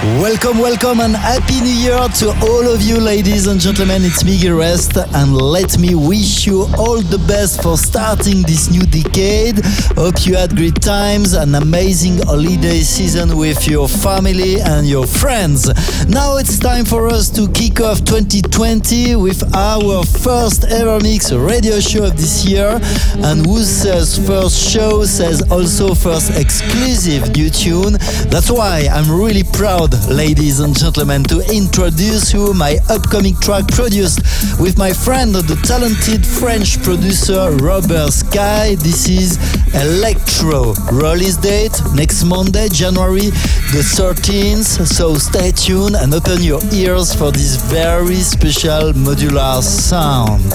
Welcome, welcome, and happy new year to all of you, ladies and gentlemen. It's Miguel Rest, and let me wish you all the best for starting this new decade. Hope you had great times, an amazing holiday season with your family and your friends. Now it's time for us to kick off 2020 with our first ever mix radio show of this year, and whose says first show says also first exclusive new tune. That's why I'm really proud ladies and gentlemen, to introduce you my upcoming track produced with my friend, the talented French producer Robert Sky. This is Electro. Release date next Monday, January the 13th. So stay tuned and open your ears for this very special modular sound.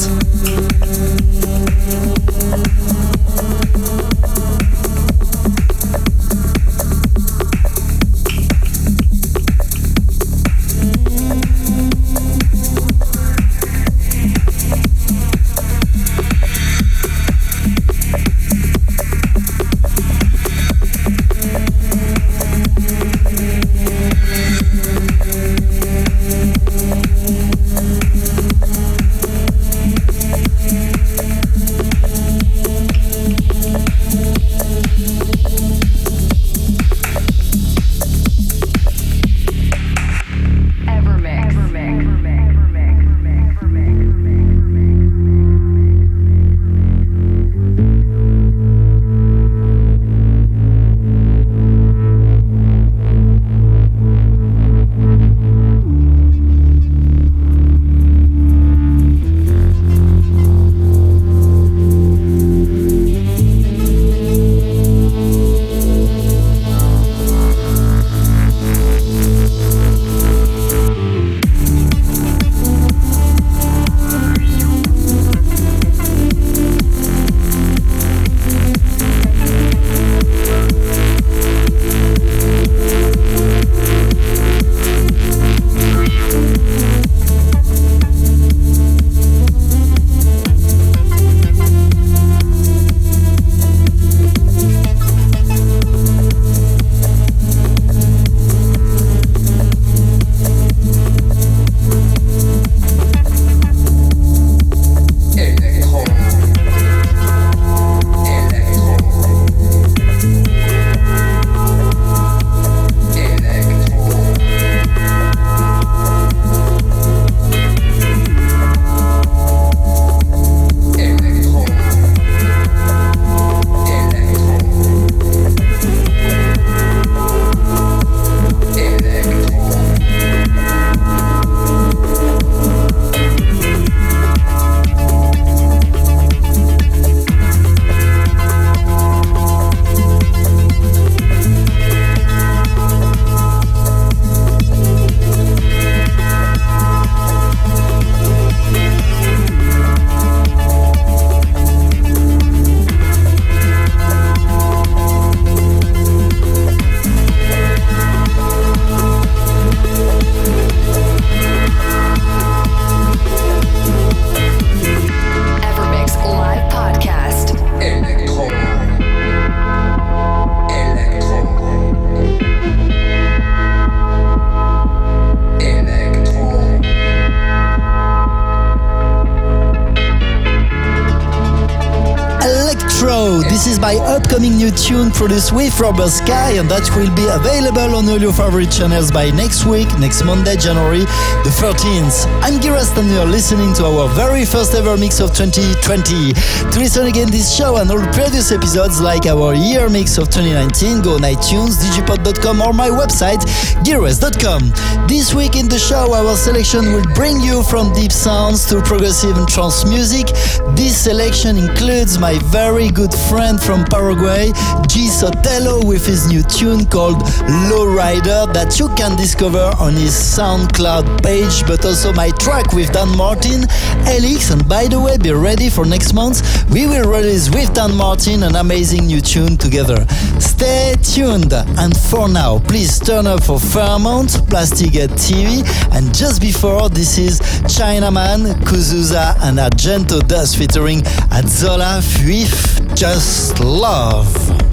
Tune produced with Robert Sky, and that will be available on all your favorite channels by next week, next Monday, January the 13th. I'm Gil Everest, and you're listening to our very first ever mix of 2020. To listen again this show and all previous episodes, like our year mix of 2019, go on iTunes, digipod.com, or my website, gileverest.com. This week in the show, our selection will bring you from deep sounds to progressive and trance music. This selection includes my very good friend from Paraguay, G Sotelo, with his new tune called Lowrider that you can discover on his SoundCloud page, but also my track with Dan Martin, Elix. And by the way, be ready for next month. We will release with Dan Martin an amazing new tune together. Stay tuned. And for now, please turn up for Fairmont, Plastic TV. And just before, this is Chinaman, Kuzusa, and Argento Dust featuring Zola with Just Love.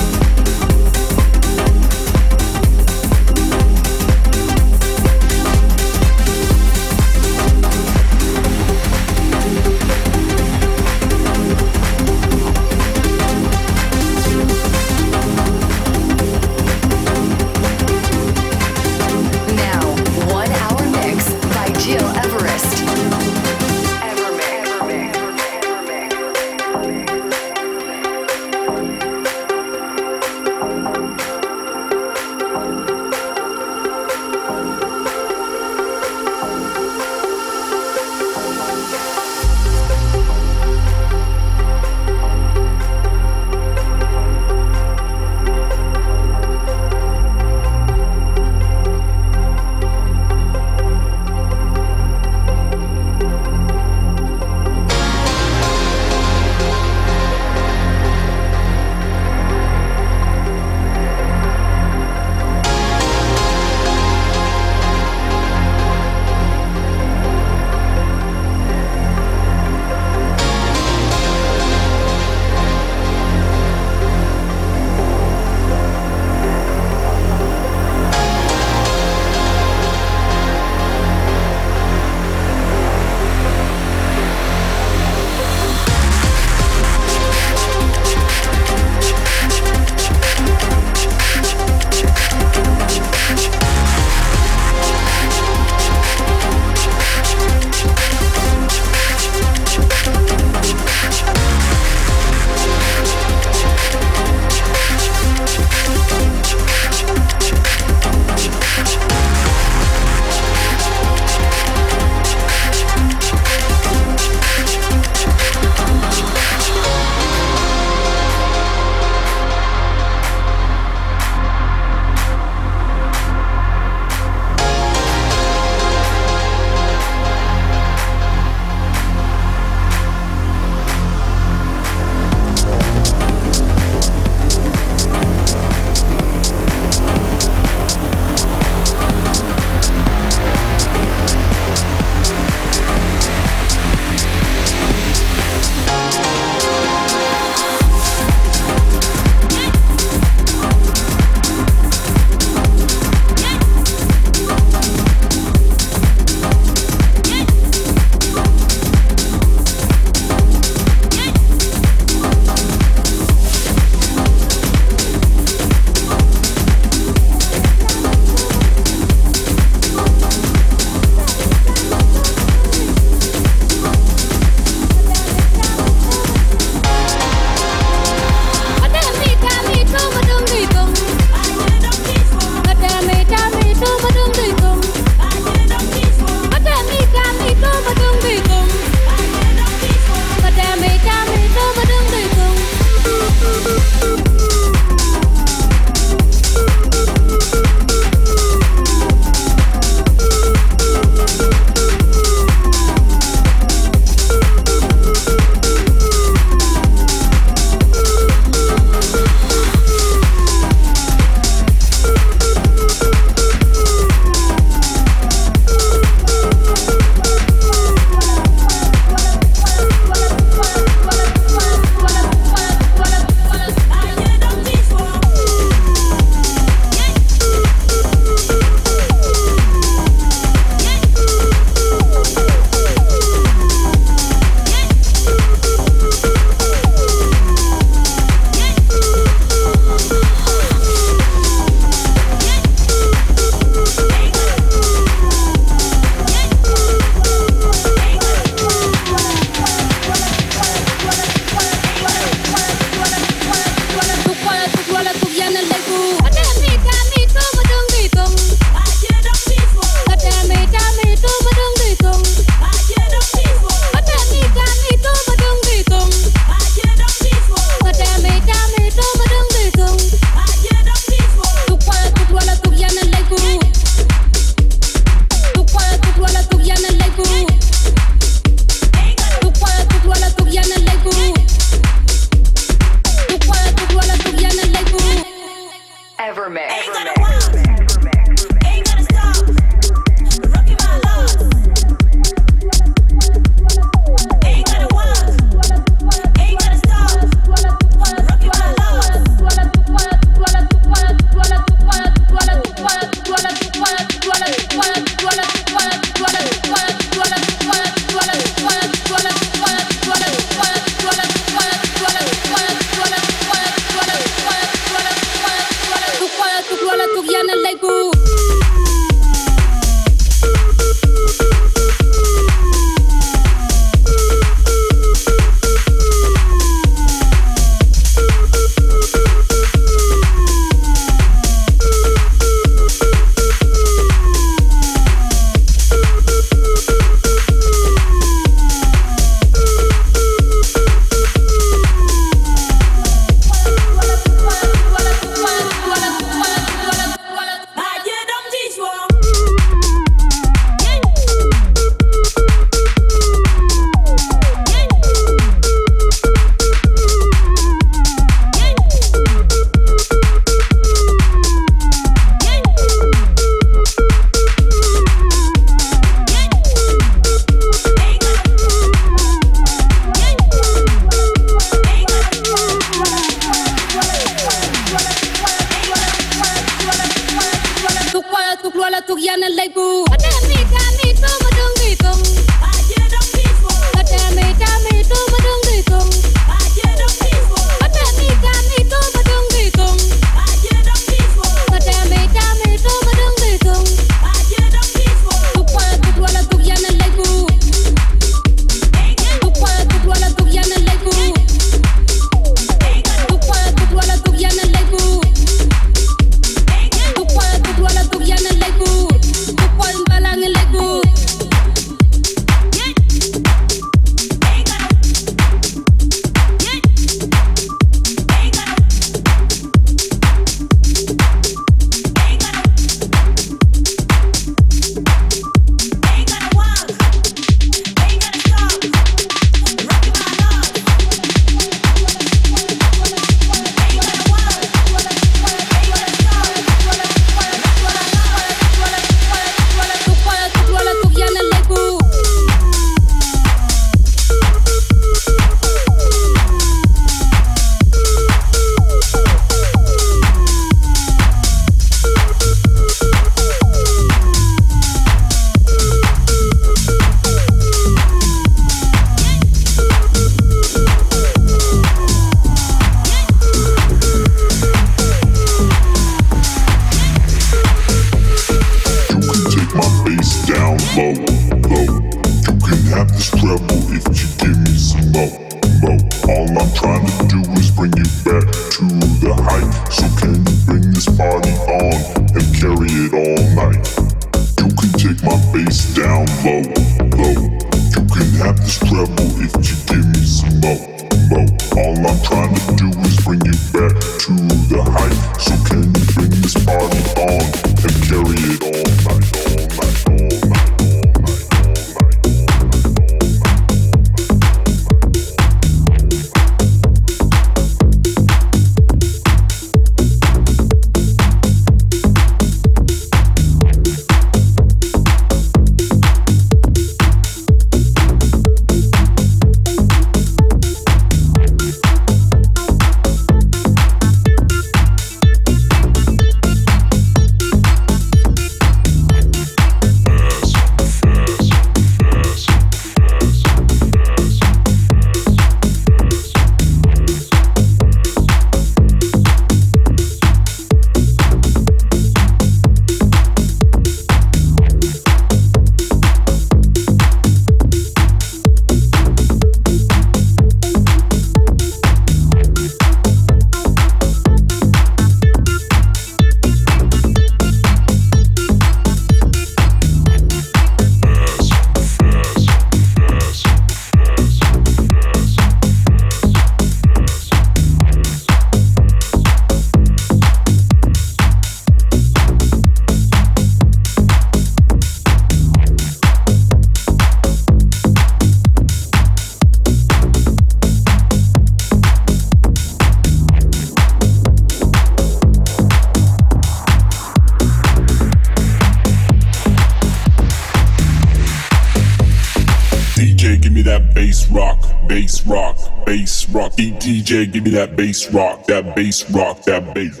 DJ, give me that bass rock, that bass rock, that bass.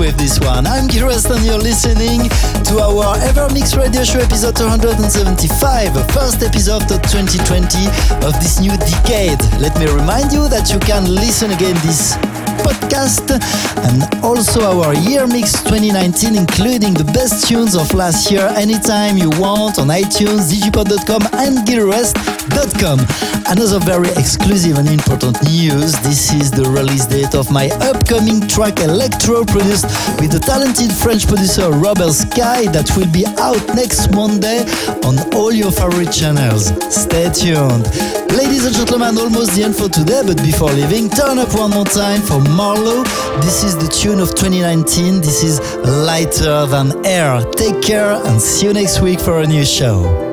With this one. I'm Gil Everest and you're listening to our EverMix Radio Show episode 275, first episode of 2020 of this new decade. Let me remind you that you can listen again this podcast and also our year mix 2019 including the best tunes of last year anytime you want on iTunes, digipod.com and gileverest.com. Another very exclusive and important news. This is the release date of my upcoming track Electro produced with the talented French producer Robert Sky that will be out next Monday on all your favorite channels. Stay tuned. Ladies and gentlemen, almost the end for today, but before leaving, turn up one more time for Marlowe. This is the tune of 2019. This is Lighter Than Air. Take care and see you next week for a new show.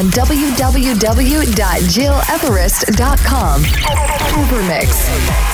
On www.gileverest.com. Evermix.